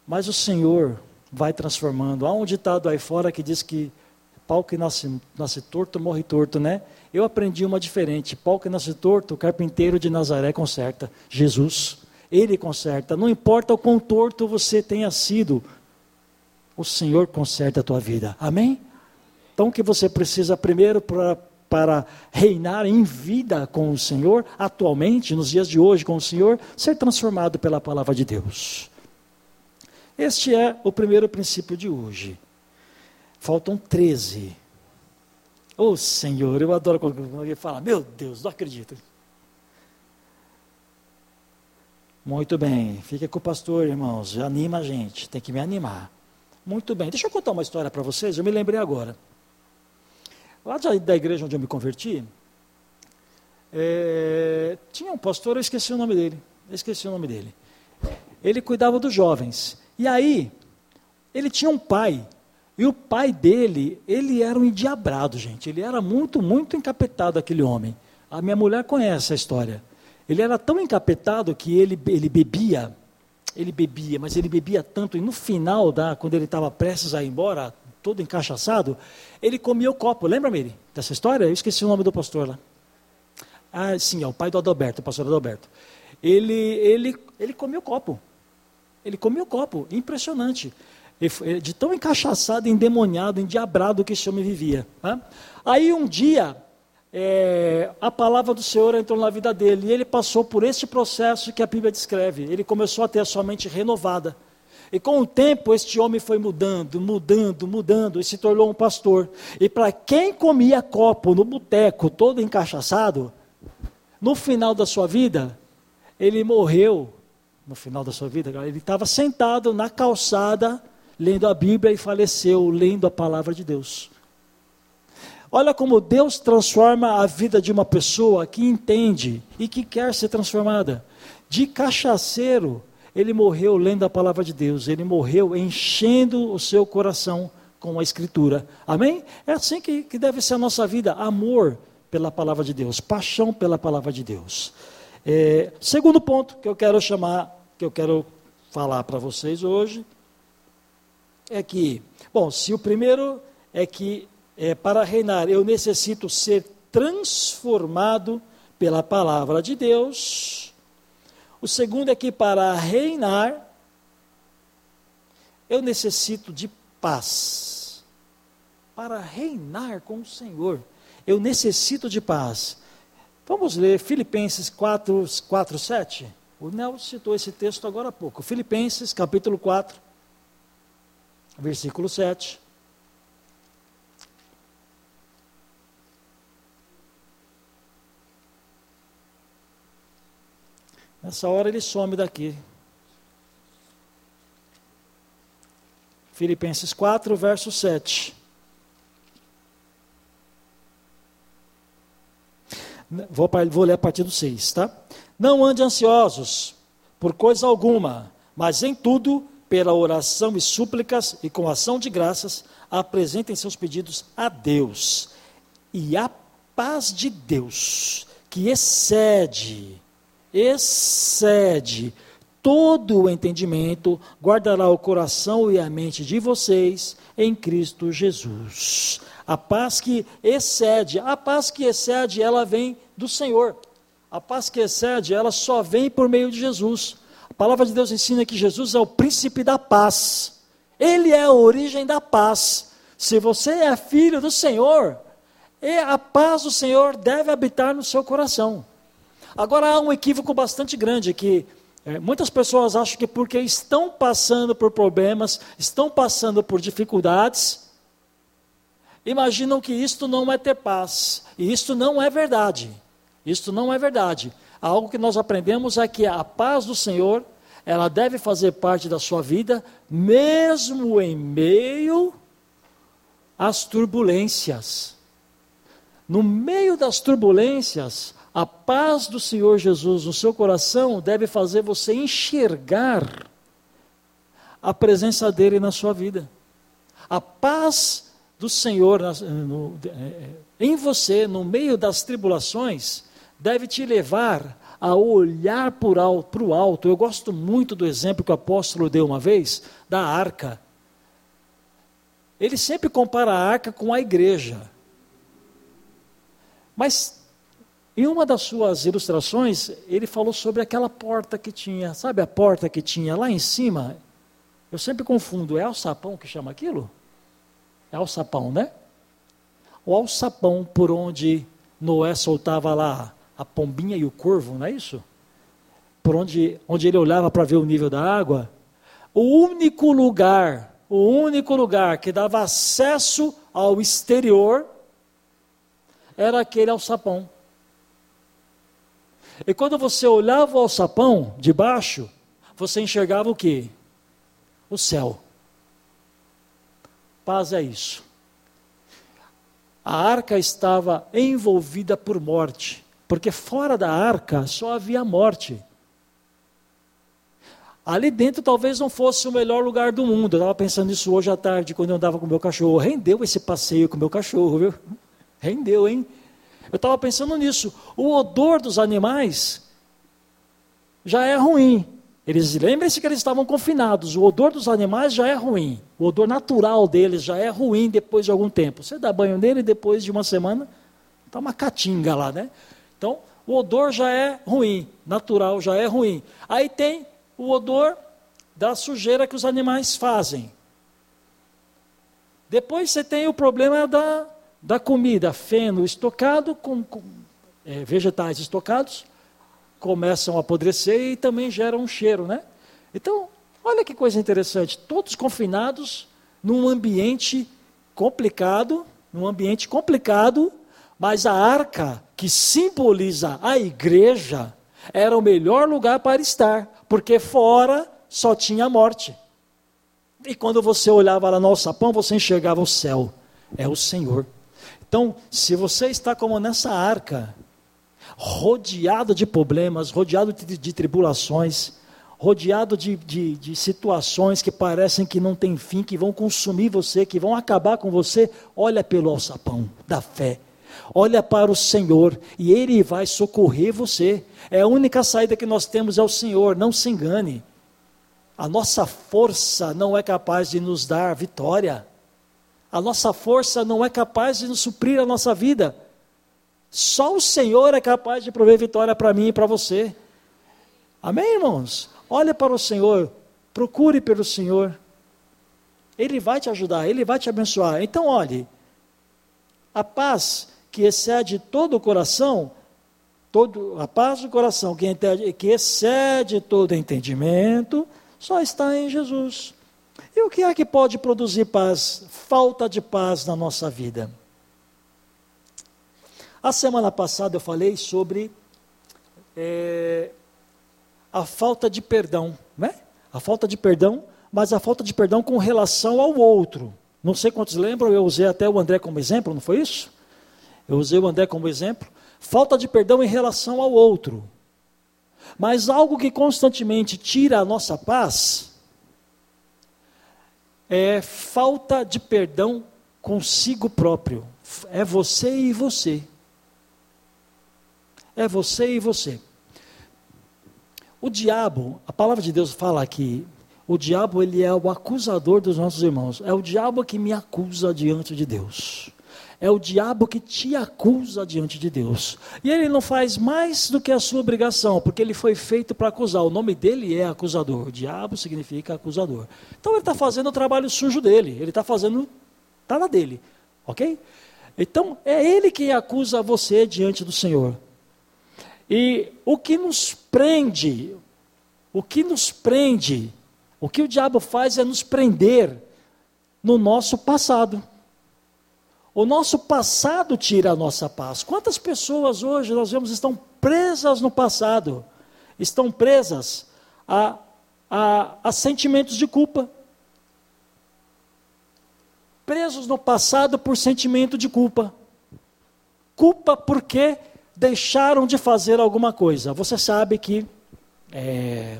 Mas o Senhor vai transformando. Há um ditado aí fora que diz que pau que nasce, nasce torto, morre torto, né? Eu aprendi uma diferente. Pau que nasce torto, o carpinteiro de Nazaré conserta. Jesus, ele conserta. Não importa o quão torto você tenha sido, o Senhor conserta a tua vida. Amém? Então, o que você precisa primeiro para, para reinar em vida com o Senhor, atualmente, nos dias de hoje com o Senhor, ser transformado pela palavra de Deus. Este é o primeiro princípio de hoje. Faltam 13. Ô oh, Senhor, eu adoro quando alguém fala, meu Deus, não acredito. Muito bem, fica com o pastor, irmãos, anima a gente, tem que me animar. Muito bem, deixa eu contar uma história para vocês, eu me lembrei agora. Lá da igreja onde eu me converti, é, tinha um pastor, eu esqueci o nome dele, esqueci o nome dele. Ele cuidava dos jovens. E aí, ele tinha um pai e o pai dele, ele era um endiabrado, gente. Ele era muito, muito encapetado, aquele homem. A minha mulher conhece a história. Ele era tão encapetado que ele, ele bebia, ele bebia, mas ele bebia tanto, e no final, da, quando ele estava prestes a ir embora, todo encaixaçado, ele comia o copo. Lembra, Miri, dessa história? Eu esqueci o nome do pastor lá. Ah, sim, é o pai do Adalberto, o pastor Adalberto. Ele, ele, ele comia o copo. Ele comia o copo, impressionante de tão encaixaçado, endemoniado, endiabrado que esse homem vivia. Né? Aí um dia, é, a palavra do Senhor entrou na vida dele, e ele passou por esse processo que a Bíblia descreve. Ele começou a ter a sua mente renovada. E com o tempo, este homem foi mudando, mudando, mudando, e se tornou um pastor. E para quem comia copo no boteco, todo encaixaçado, no final da sua vida, ele morreu. No final da sua vida, ele estava sentado na calçada, lendo a Bíblia e faleceu lendo a palavra de Deus. Olha como Deus transforma a vida de uma pessoa que entende e que quer ser transformada. De cachaceiro, ele morreu lendo a palavra de Deus, ele morreu enchendo o seu coração com a Escritura. Amém? É assim que, que deve ser a nossa vida: amor pela palavra de Deus, paixão pela palavra de Deus. É, segundo ponto que eu quero chamar, que eu quero falar para vocês hoje, é que, bom, se o primeiro é que é, para reinar eu necessito ser transformado pela palavra de Deus, o segundo é que para reinar eu necessito de paz. Para reinar com o Senhor, eu necessito de paz. Vamos ler Filipenses 4, 4 7. O Nelson citou esse texto agora há pouco. Filipenses, capítulo 4, versículo 7. Nessa hora ele some daqui. Filipenses 4, verso 7. Vou, vou ler a partir do 6, tá? Não ande ansiosos por coisa alguma, mas em tudo pela oração e súplicas e com ação de graças, apresentem seus pedidos a Deus. E a paz de Deus, que excede, excede todo o entendimento, guardará o coração e a mente de vocês em Cristo Jesus. A paz que excede, a paz que excede, ela vem do Senhor. A paz que excede, ela só vem por meio de Jesus. A palavra de Deus ensina que Jesus é o príncipe da paz. Ele é a origem da paz. Se você é filho do Senhor, a paz do Senhor deve habitar no seu coração. Agora há um equívoco bastante grande que é, muitas pessoas acham que porque estão passando por problemas, estão passando por dificuldades, imaginam que isto não é ter paz. E isto não é verdade. Isto não é verdade. Algo que nós aprendemos é que a paz do Senhor, ela deve fazer parte da sua vida, mesmo em meio às turbulências. No meio das turbulências, a paz do Senhor Jesus no seu coração deve fazer você enxergar a presença dele na sua vida. A paz do Senhor no, é, em você, no meio das tribulações, deve te levar a olhar para o alto. Eu gosto muito do exemplo que o apóstolo deu uma vez, da arca. Ele sempre compara a arca com a igreja. Mas em uma das suas ilustrações, ele falou sobre aquela porta que tinha, sabe a porta que tinha lá em cima? Eu sempre confundo, é alçapão que chama aquilo? É alçapão, né? O alçapão por onde Noé soltava lá a pombinha e o corvo, não é isso? Por onde, onde ele olhava para ver o nível da água. O único lugar, o único lugar que dava acesso ao exterior era aquele alçapão. E quando você olhava o alçapão de baixo, você enxergava o que? O céu. Paz é isso. A arca estava envolvida por morte. Porque fora da arca só havia morte. Ali dentro talvez não fosse o melhor lugar do mundo. Eu estava pensando nisso hoje à tarde, quando eu andava com o meu cachorro. Rendeu esse passeio com o meu cachorro, viu? Rendeu, hein? Eu estava pensando nisso. O odor dos animais já é ruim. Eles lembrem-se que eles estavam confinados. O odor dos animais já é ruim. O odor natural deles já é ruim depois de algum tempo. Você dá banho nele depois de uma semana, está uma catinga lá, né? Então, o odor já é ruim, natural já é ruim. Aí tem o odor da sujeira que os animais fazem. Depois você tem o problema da, da comida, feno estocado com, com é, vegetais estocados, começam a apodrecer e também geram um cheiro, né? Então, olha que coisa interessante, todos confinados num ambiente complicado, num ambiente complicado, mas a arca, que simboliza a igreja, era o melhor lugar para estar, porque fora só tinha morte. E quando você olhava lá no alçapão, você enxergava o céu. É o Senhor. Então, se você está como nessa arca, rodeado de problemas, rodeado de, de tribulações, rodeado de, de, de, situações que parecem que não tem fim, que vão consumir você, que vão acabar com você, olha pelo alçapão da fé olha para o Senhor e Ele vai socorrer você. É a única saída que nós temos é o Senhor, não se engane. A nossa força não é capaz de nos dar vitória. A nossa força não é capaz de nos suprir a nossa vida. Só o Senhor é capaz de prover vitória para mim e para você. Amém, irmãos? Olhe para o Senhor, procure pelo Senhor. Ele vai te ajudar, ele vai te abençoar. Então, olhe, a paz que excede todo o coração, todo, a paz do coração que, que excede todo entendimento, só está em Jesus. E o que é que pode produzir paz? Falta de paz na nossa vida. A semana passada eu falei sobre é, a falta de perdão, né? A falta de perdão, mas a falta de perdão com relação ao outro. Não sei quantos lembram, eu usei até o André como exemplo, não foi isso? Eu usei o André como exemplo. Falta de perdão em relação ao outro. Mas algo que constantemente tira a nossa paz é falta de perdão consigo próprio. É você e você. É você e você. O diabo, a palavra de Deus fala aqui, o diabo ele é o acusador dos nossos irmãos. É o diabo que me acusa diante de Deus. É o diabo que te acusa diante de Deus. E ele não faz mais do que a sua obrigação, porque ele foi feito para acusar. O nome dele é acusador. O diabo significa acusador. Então ele está fazendo o trabalho sujo dele. Ele está fazendo, está na dele. Ok? Então é ele quem acusa você diante do Senhor. E o que nos prende, o que nos prende, o que o diabo faz é nos prender no nosso passado. O nosso passado tira a nossa paz. Quantas pessoas hoje nós vemos estão presas no passado, estão presas a, a, a sentimentos de culpa, presos no passado por sentimento de culpa. Culpa porque deixaram de fazer alguma coisa. Você sabe que, é,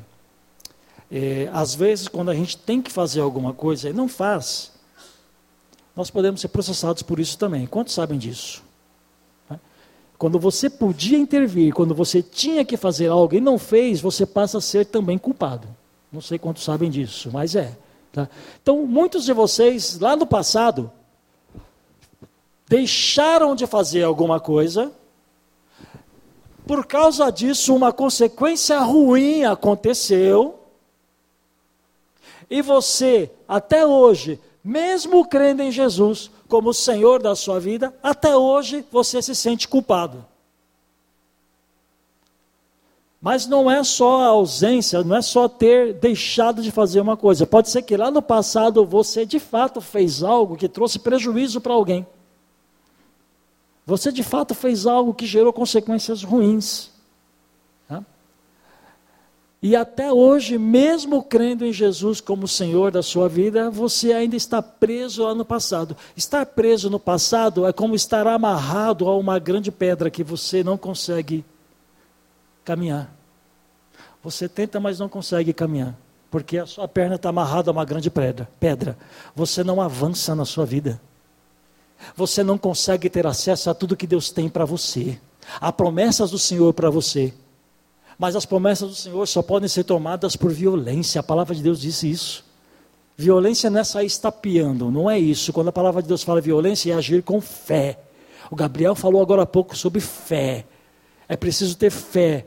é, às vezes, quando a gente tem que fazer alguma coisa e não faz, nós podemos ser processados por isso também. Quantos sabem disso? Né? Quando você podia intervir, quando você tinha que fazer algo e não fez, você passa a ser também culpado. Não sei quantos sabem disso, mas é. Tá? Então, muitos de vocês, lá no passado, deixaram de fazer alguma coisa, por causa disso, uma consequência ruim aconteceu, e você, até hoje, mesmo crendo em Jesus como Senhor da sua vida, até hoje você se sente culpado. Mas não é só a ausência, não é só ter deixado de fazer uma coisa. Pode ser que lá no passado você de fato fez algo que trouxe prejuízo para alguém. Você de fato fez algo que gerou consequências ruins. E até hoje, mesmo crendo em Jesus como Senhor da sua vida, você ainda está preso lá no passado. Estar preso no passado é como estar amarrado a uma grande pedra que você não consegue caminhar. Você tenta, mas não consegue caminhar, porque a sua perna está amarrada a uma grande pedra. Pedra. Você não avança na sua vida. Você não consegue ter acesso a tudo que Deus tem para você. Há promessas do Senhor para você. Mas as promessas do Senhor só podem ser tomadas por violência. A palavra de Deus disse isso. Violência não é sair estapeando, não é isso. Quando a palavra de Deus fala violência, é agir com fé. O Gabriel falou agora há pouco sobre fé. É preciso ter fé.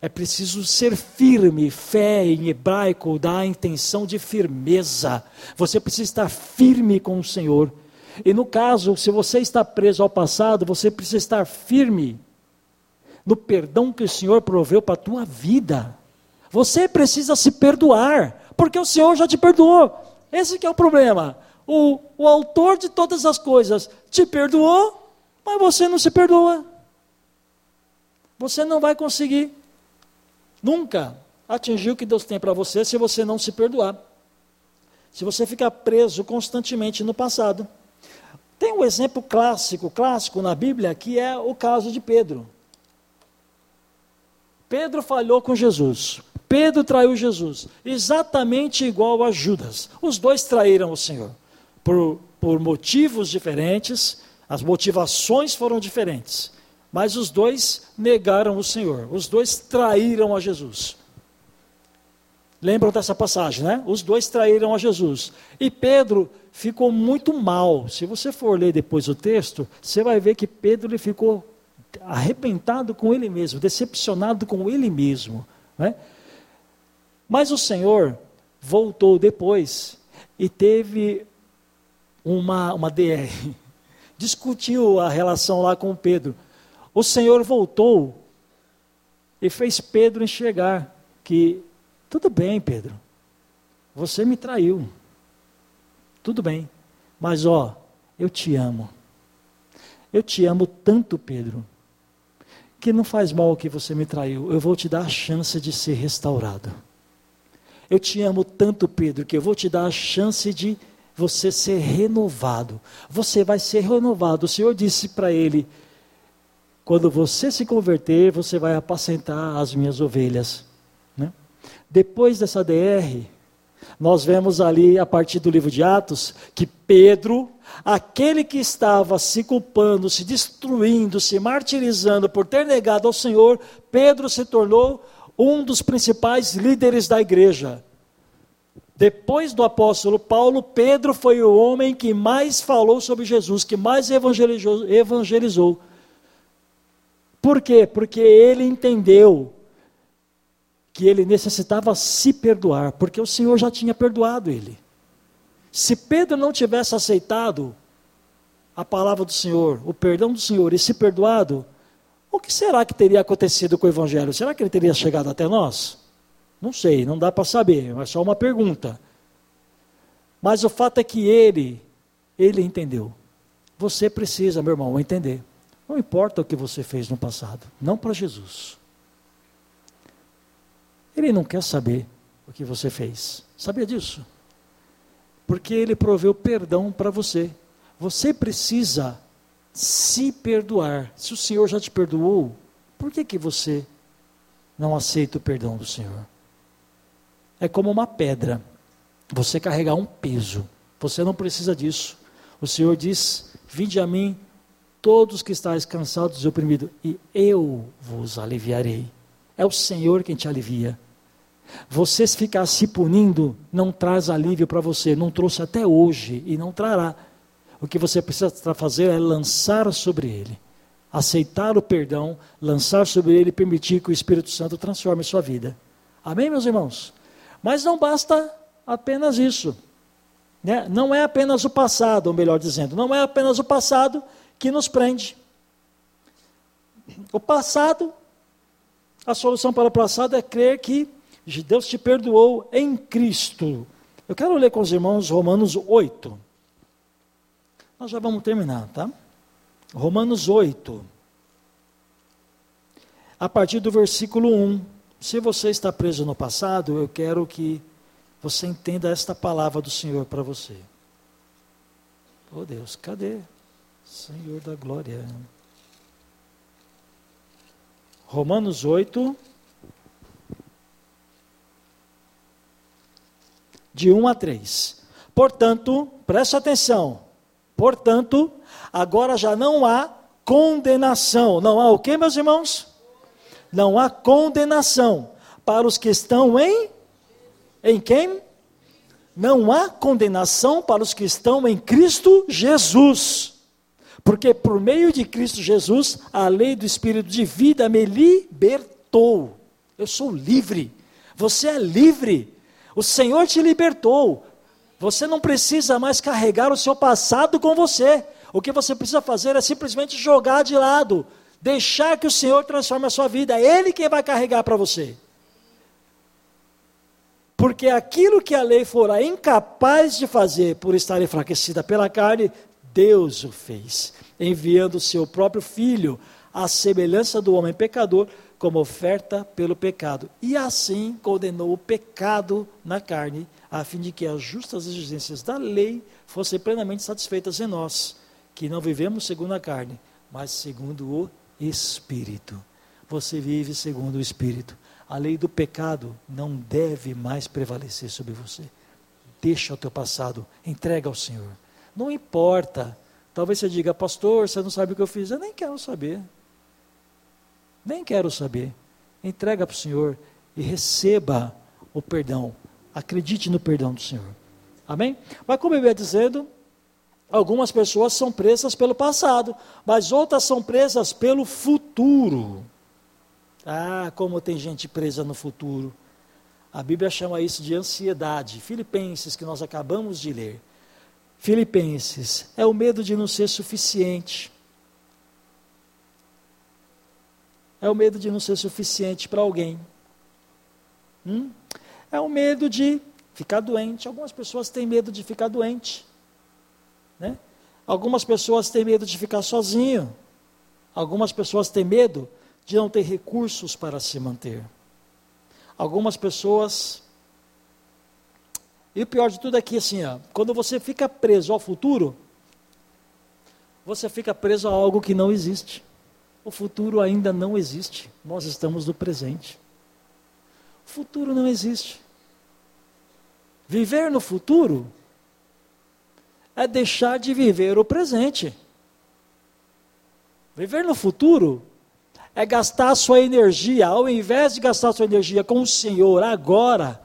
É preciso ser firme. Fé em hebraico dá a intenção de firmeza. Você precisa estar firme com o Senhor. E no caso, se você está preso ao passado, você precisa estar firme no perdão que o Senhor proveu para a tua vida. Você precisa se perdoar, porque o Senhor já te perdoou. Esse é o problema. O, o autor de todas as coisas te perdoou, mas você não se perdoa. Você não vai conseguir nunca atingir o que Deus tem para você se você não se perdoar. Se você ficar preso constantemente no passado. Tem um exemplo clássico, clássico na Bíblia, que é o caso de Pedro. Pedro falhou com Jesus. Pedro traiu Jesus, exatamente igual a Judas. Os dois traíram o Senhor, por, por motivos diferentes, as motivações foram diferentes, mas os dois negaram o Senhor, os dois traíram a Jesus. Lembram dessa passagem, né? Os dois traíram a Jesus. E Pedro ficou muito mal. Se você for ler depois o texto, você vai ver que Pedro ele ficou arrebentado com ele mesmo, decepcionado com ele mesmo. Né? Mas o Senhor voltou depois e teve uma, uma DR, discutiu a relação lá com Pedro. O Senhor voltou e fez Pedro enxergar que, tudo bem, Pedro, você me traiu, tudo bem, mas ó, eu te amo. Eu te amo tanto, Pedro, que não faz mal que você me traiu, eu vou te dar a chance de ser restaurado. Eu te amo tanto, Pedro, que eu vou te dar a chance de você ser renovado. Você vai ser renovado. O Senhor disse para ele: quando você se converter, você vai apacentar as minhas ovelhas. Né? Depois dessa DR, nós vemos ali, a partir do livro de Atos, que Pedro aquele que estava se culpando, se destruindo, se martirizando por ter negado ao Senhor, Pedro se tornou um dos principais líderes da igreja. Depois do apóstolo Paulo, Pedro foi o homem que mais falou sobre Jesus, que mais evangelizou. evangelizou. Por quê? Porque ele entendeu que ele necessitava se perdoar, porque o Senhor já tinha perdoado ele. Se Pedro não tivesse aceitado a palavra do Senhor, o perdão do Senhor e se perdoado, o que será que teria acontecido com o Evangelho? Será que ele teria chegado até nós? Não sei, não dá para saber, é só uma pergunta. Mas o fato é que ele, ele entendeu. Você precisa, meu irmão, entender. Não importa o que você fez no passado, não para Jesus. Ele não quer saber o que você fez. Sabia disso? Porque ele proveu perdão para você. Você precisa se perdoar. Se o Senhor já te perdoou, por que, que você não aceita o perdão do Senhor? é como uma pedra. Você carregar um peso. Você não precisa disso. O Senhor diz: Vinde a mim, todos que estáis cansados e oprimidos, e eu vos aliviarei. É o Senhor quem te alivia. Você ficar se punindo não traz alívio para você, não trouxe até hoje e não trará. O que você precisa fazer é lançar sobre ele, aceitar o perdão, lançar sobre ele e permitir que o Espírito Santo transforme sua vida. Amém, meus irmãos? Mas não basta apenas isso. Né? Não é apenas o passado, ou melhor dizendo, não é apenas o passado que nos prende. O passado, a solução para o passado é crer que Deus te perdoou em Cristo. Eu quero ler com os irmãos Romanos 8. Nós já vamos terminar, tá? Romanos 8. A partir do versículo 1. Se você está preso no passado, eu quero que você entenda esta palavra do Senhor para você. Oh Deus, cadê? Senhor da glória. Romanos 8, de 1 a 3. Portanto, preste atenção. Portanto, agora já não há condenação. Não há o que, meus irmãos? não há condenação para os que estão em em quem? Não há condenação para os que estão em Cristo Jesus. Porque por meio de Cristo Jesus, a lei do espírito de vida me libertou. Eu sou livre. Você é livre. O Senhor te libertou. Você não precisa mais carregar o seu passado com você. O que você precisa fazer é simplesmente jogar de lado Deixar que o Senhor transforme a sua vida, é Ele quem vai carregar para você. Porque aquilo que a lei fora incapaz de fazer por estar enfraquecida pela carne, Deus o fez, enviando o seu próprio filho à semelhança do homem pecador, como oferta pelo pecado. E assim condenou o pecado na carne, a fim de que as justas exigências da lei fossem plenamente satisfeitas em nós, que não vivemos segundo a carne, mas segundo o Espírito. Você vive segundo o Espírito. A lei do pecado não deve mais prevalecer sobre você. Deixa o teu passado, entrega ao Senhor. Não importa. Talvez você diga, pastor, você não sabe o que eu fiz. Eu nem quero saber. Nem quero saber. Entrega para o Senhor e receba o perdão. Acredite no perdão do Senhor. Amém? Mas como eu ia dizendo, Algumas pessoas são presas pelo passado, mas outras são presas pelo futuro. Ah, como tem gente presa no futuro. A Bíblia chama isso de ansiedade. Filipenses, que nós acabamos de ler. Filipenses, é o medo de não ser suficiente. É o medo de não ser suficiente para alguém. Hum? É o medo de ficar doente. Algumas pessoas têm medo de ficar doente. Né? Algumas pessoas têm medo de ficar sozinho. Algumas pessoas têm medo de não ter recursos para se manter. Algumas pessoas. E o pior de tudo é que, assim, ó, quando você fica preso ao futuro, você fica preso a algo que não existe. O futuro ainda não existe. Nós estamos no presente. O futuro não existe. Viver no futuro é deixar de viver o presente. Viver no futuro é gastar sua energia, ao invés de gastar sua energia com o Senhor agora,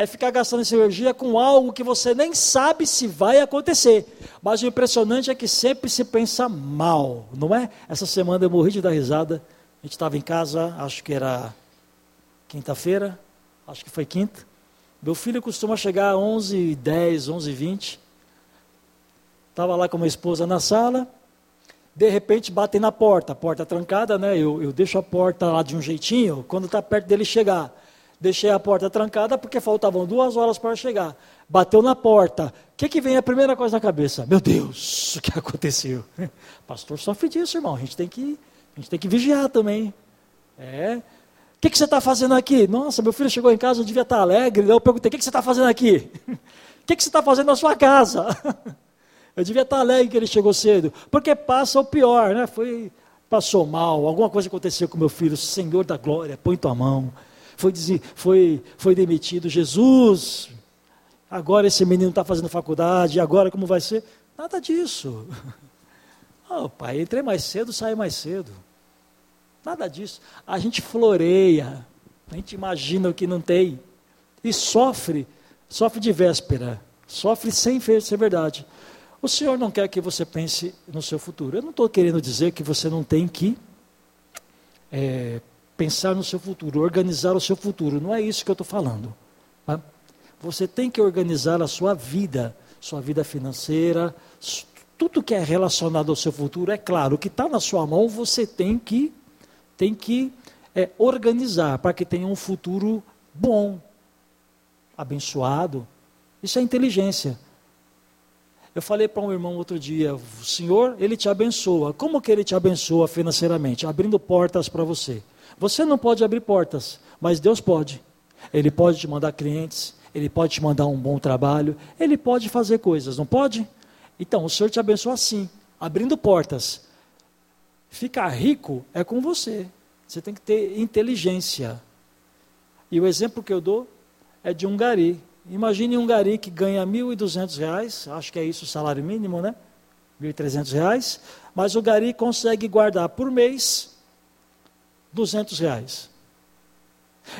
é ficar gastando essa energia com algo que você nem sabe se vai acontecer. Mas o impressionante é que sempre se pensa mal, não é? Essa semana eu morri de dar risada. A gente estava em casa, acho que era quinta-feira, acho que foi quinta. Meu filho costuma chegar às 11h10, 11h20. Estava lá com minha esposa na sala, de repente batem na porta, a porta trancada, né? Eu, eu deixo a porta lá de um jeitinho, quando está perto dele chegar. Deixei a porta trancada porque faltavam duas horas para chegar. Bateu na porta. O que, que vem a primeira coisa na cabeça? Meu Deus, o que aconteceu? Pastor sofre disso, irmão. A gente tem que, a gente tem que vigiar também. É. O que, que você está fazendo aqui? Nossa, meu filho chegou em casa, eu devia estar tá alegre. Eu perguntei: o que, que você está fazendo aqui? O que, que você está fazendo na sua casa? Eu devia estar alegre que ele chegou cedo, porque passa o pior, né? Foi, passou mal, alguma coisa aconteceu com meu filho, Senhor da glória, põe tua mão. Foi, foi, foi demitido, Jesus, agora esse menino está fazendo faculdade, agora como vai ser? Nada disso. Oh, pai, entrei mais cedo, saí mais cedo. Nada disso. A gente floreia, a gente imagina o que não tem. E sofre, sofre de véspera, sofre sem ser verdade. O Senhor não quer que você pense no seu futuro. Eu não estou querendo dizer que você não tem que é, pensar no seu futuro, organizar o seu futuro. Não é isso que eu estou falando. Tá? Você tem que organizar a sua vida, sua vida financeira, tudo que é relacionado ao seu futuro. É claro, o que está na sua mão você tem que, tem que é, organizar para que tenha um futuro bom, abençoado. Isso é inteligência. Eu falei para um irmão outro dia, o Senhor, Ele te abençoa. Como que Ele te abençoa financeiramente? Abrindo portas para você. Você não pode abrir portas, mas Deus pode. Ele pode te mandar clientes, Ele pode te mandar um bom trabalho, Ele pode fazer coisas, não pode? Então, o Senhor te abençoa assim, abrindo portas. Ficar rico é com você. Você tem que ter inteligência. E o exemplo que eu dou é de um gari. Imagine um gari que ganha R$ 1.200, acho que é isso o salário mínimo, né? R$ 1.300, mas o gari consegue guardar por mês R$ reais.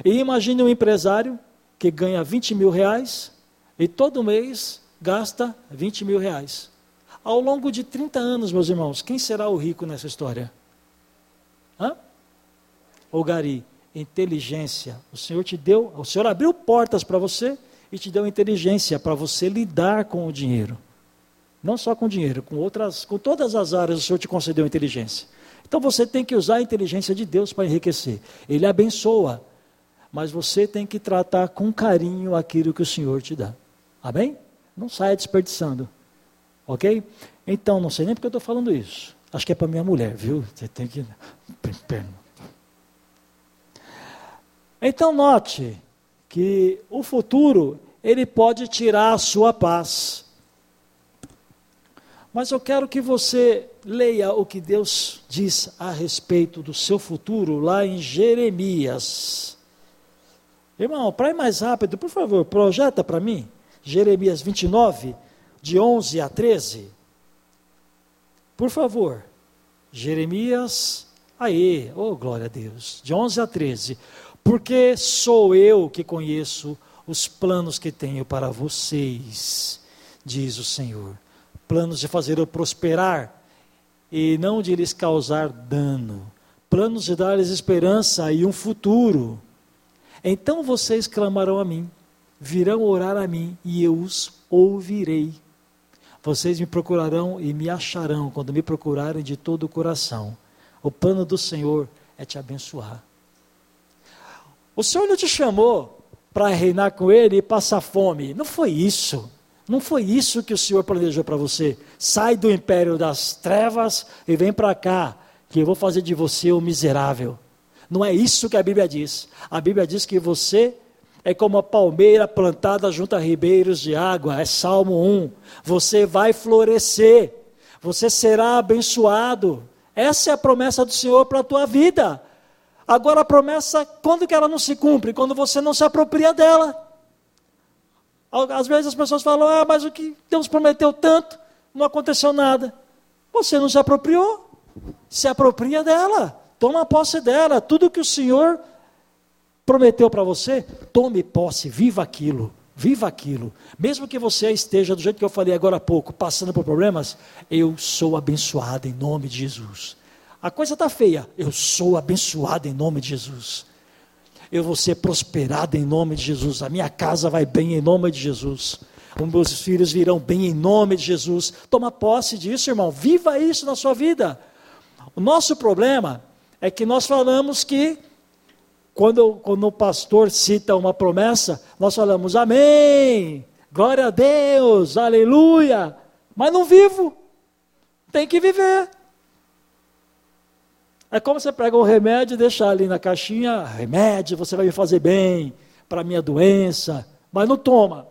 E imagine um empresário que ganha 20 mil reais e todo mês gasta 20 mil reais. Ao longo de 30 anos, meus irmãos, quem será o rico nessa história? Hã? O gari, inteligência. O Senhor te deu, o Senhor abriu portas para você e te deu inteligência para você lidar com o dinheiro. Não só com o dinheiro, com outras, com todas as áreas o Senhor te concedeu inteligência. Então você tem que usar a inteligência de Deus para enriquecer. Ele abençoa, mas você tem que tratar com carinho aquilo que o Senhor te dá. Amém? Não saia desperdiçando. Ok? Então, não sei nem porque eu estou falando isso. Acho que é para minha mulher, viu? Você tem que. Então, note que o futuro ele pode tirar a sua paz. Mas eu quero que você leia o que Deus diz a respeito do seu futuro lá em Jeremias. Irmão, para ir mais rápido, por favor, projeta para mim Jeremias 29, de 11 a 13. Por favor, Jeremias, aí, oh glória a Deus, de 11 a 13 porque sou eu que conheço os planos que tenho para vocês, diz o Senhor. Planos de fazer-o prosperar e não de lhes causar dano. Planos de dar-lhes esperança e um futuro. Então vocês clamarão a mim, virão orar a mim e eu os ouvirei. Vocês me procurarão e me acharão quando me procurarem de todo o coração. O plano do Senhor é te abençoar o Senhor não te chamou para reinar com Ele e passar fome. Não foi isso. Não foi isso que o Senhor planejou para você. Sai do império das trevas e vem para cá, que eu vou fazer de você o miserável. Não é isso que a Bíblia diz. A Bíblia diz que você é como a palmeira plantada junto a ribeiros de água. É Salmo 1. Você vai florescer. Você será abençoado. Essa é a promessa do Senhor para a tua vida. Agora a promessa, quando que ela não se cumpre? Quando você não se apropria dela. Às vezes as pessoas falam, ah, mas o que Deus prometeu tanto, não aconteceu nada. Você não se apropriou. Se apropria dela. Toma posse dela. Tudo que o Senhor prometeu para você, tome posse, viva aquilo. Viva aquilo. Mesmo que você esteja, do jeito que eu falei agora há pouco, passando por problemas, eu sou abençoado em nome de Jesus. A coisa está feia, eu sou abençoado em nome de Jesus. Eu vou ser prosperado em nome de Jesus. A minha casa vai bem em nome de Jesus. Os meus filhos virão bem em nome de Jesus. Toma posse disso, irmão. Viva isso na sua vida. O nosso problema é que nós falamos que quando, quando o pastor cita uma promessa, nós falamos amém, glória a Deus, aleluia, mas não vivo, tem que viver. É como você pega um remédio e deixa ali na caixinha, remédio, você vai me fazer bem para a minha doença, mas não toma.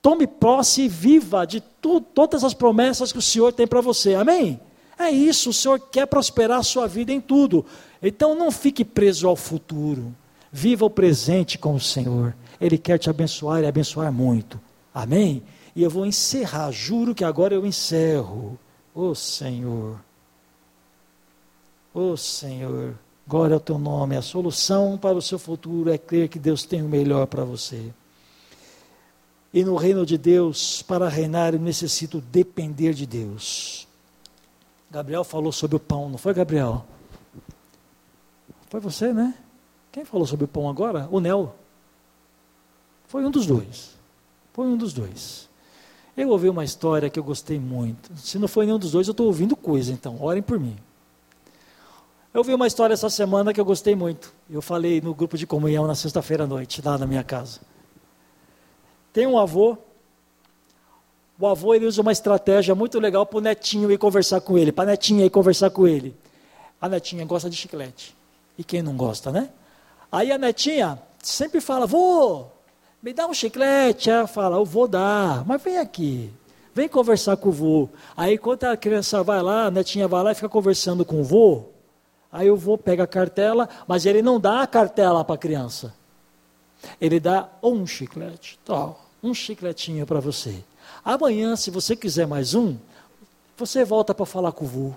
Tome posse e viva de tu, todas as promessas que o Senhor tem para você, amém? É isso, o Senhor quer prosperar a sua vida em tudo. Então não fique preso ao futuro. Viva o presente com o Senhor. Ele quer te abençoar e abençoar muito. Amém? E eu vou encerrar, juro que agora eu encerro. Ô oh, Senhor. Ô oh, Senhor. Glória ao teu nome. A solução para o seu futuro é crer que Deus tem o melhor para você. E no reino de Deus, para reinar, eu necessito depender de Deus. Gabriel falou sobre o pão, não foi, Gabriel? Foi você, né? Quem falou sobre o pão agora? O Nel. Foi um dos dois. Foi um dos dois. Eu ouvi uma história que eu gostei muito. Se não foi nenhum dos dois, eu estou ouvindo coisa, então, orem por mim. Eu ouvi uma história essa semana que eu gostei muito. Eu falei no grupo de comunhão na sexta-feira à noite, lá na minha casa. Tem um avô o avô ele usa uma estratégia muito legal para o netinho ir conversar com ele, para a netinha ir conversar com ele. A netinha gosta de chiclete. E quem não gosta, né? Aí a netinha sempre fala, vô, me dá um chiclete. Ela fala, eu vou dar, mas vem aqui, vem conversar com o vô. Aí quando a criança vai lá, a netinha vai lá e fica conversando com o vô, aí o vô pega a cartela, mas ele não dá a cartela para a criança. Ele dá um chiclete, tal, um chicletinho para você. Amanhã, se você quiser mais um, você volta para falar com o vô.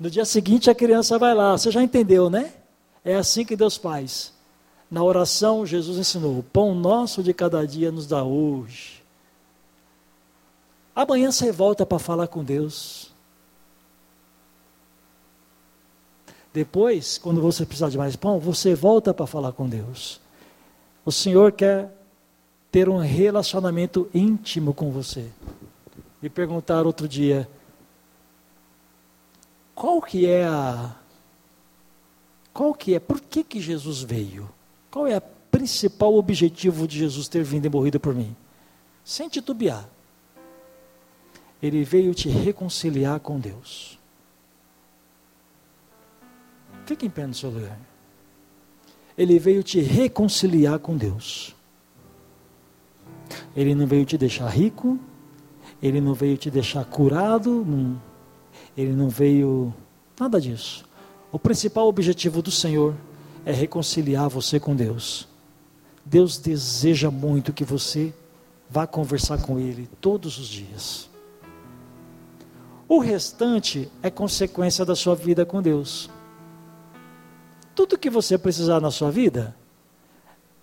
No dia seguinte a criança vai lá, você já entendeu, né? É assim que Deus faz. Na oração, Jesus ensinou: o pão nosso de cada dia nos dá hoje. Amanhã você volta para falar com Deus. Depois, quando você precisar de mais pão, você volta para falar com Deus. O Senhor quer ter um relacionamento íntimo com você. Me perguntaram outro dia, qual que é a qual que é, por que que Jesus veio? Qual é o principal objetivo de Jesus ter vindo e morrido por mim? Sem titubear. Ele veio te reconciliar com Deus. Fique em pé no seu lugar. Ele veio te reconciliar com Deus. Ele não veio te deixar rico, ele não veio te deixar curado, não, ele não veio nada disso. O principal objetivo do Senhor é reconciliar você com Deus. Deus deseja muito que você vá conversar com Ele todos os dias. O restante é consequência da sua vida com Deus. Tudo que você precisar na sua vida,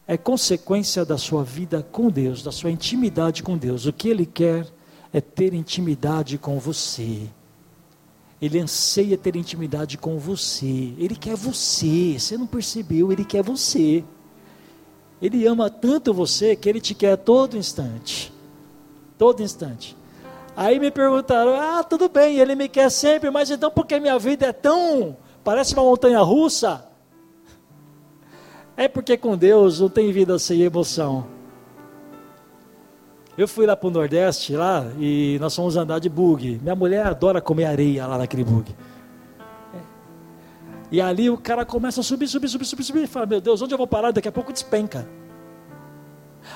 é consequência da sua vida com Deus, da sua intimidade com Deus. O que Ele quer é ter intimidade com você. Ele anseia ter intimidade com você. Ele quer você. Você não percebeu? Ele quer você. Ele ama tanto você que ele te quer a todo instante. Todo instante. Aí me perguntaram: ah, tudo bem, ele me quer sempre, mas então por que minha vida é tão. parece uma montanha russa? É porque com Deus não tem vida sem emoção. Eu fui lá para o Nordeste, lá, e nós fomos andar de bug. Minha mulher adora comer areia lá naquele bug. E ali o cara começa a subir, subir, subir, subir, subir. E fala, meu Deus, onde eu vou parar? Daqui a pouco despenca.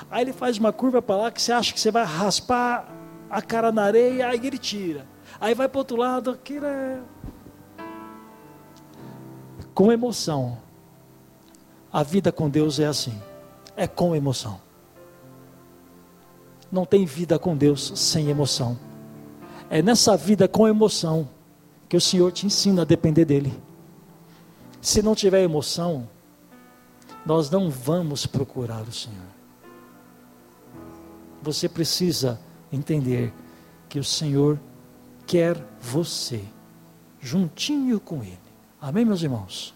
Aí ele faz uma curva para lá que você acha que você vai raspar a cara na areia, aí ele tira. Aí vai para outro lado, aquilo é... Com emoção. A vida com Deus é assim, é com emoção. Não tem vida com Deus sem emoção. É nessa vida com emoção que o Senhor te ensina a depender dEle. Se não tiver emoção, nós não vamos procurar o Senhor. Você precisa entender que o Senhor quer você juntinho com Ele. Amém, meus irmãos?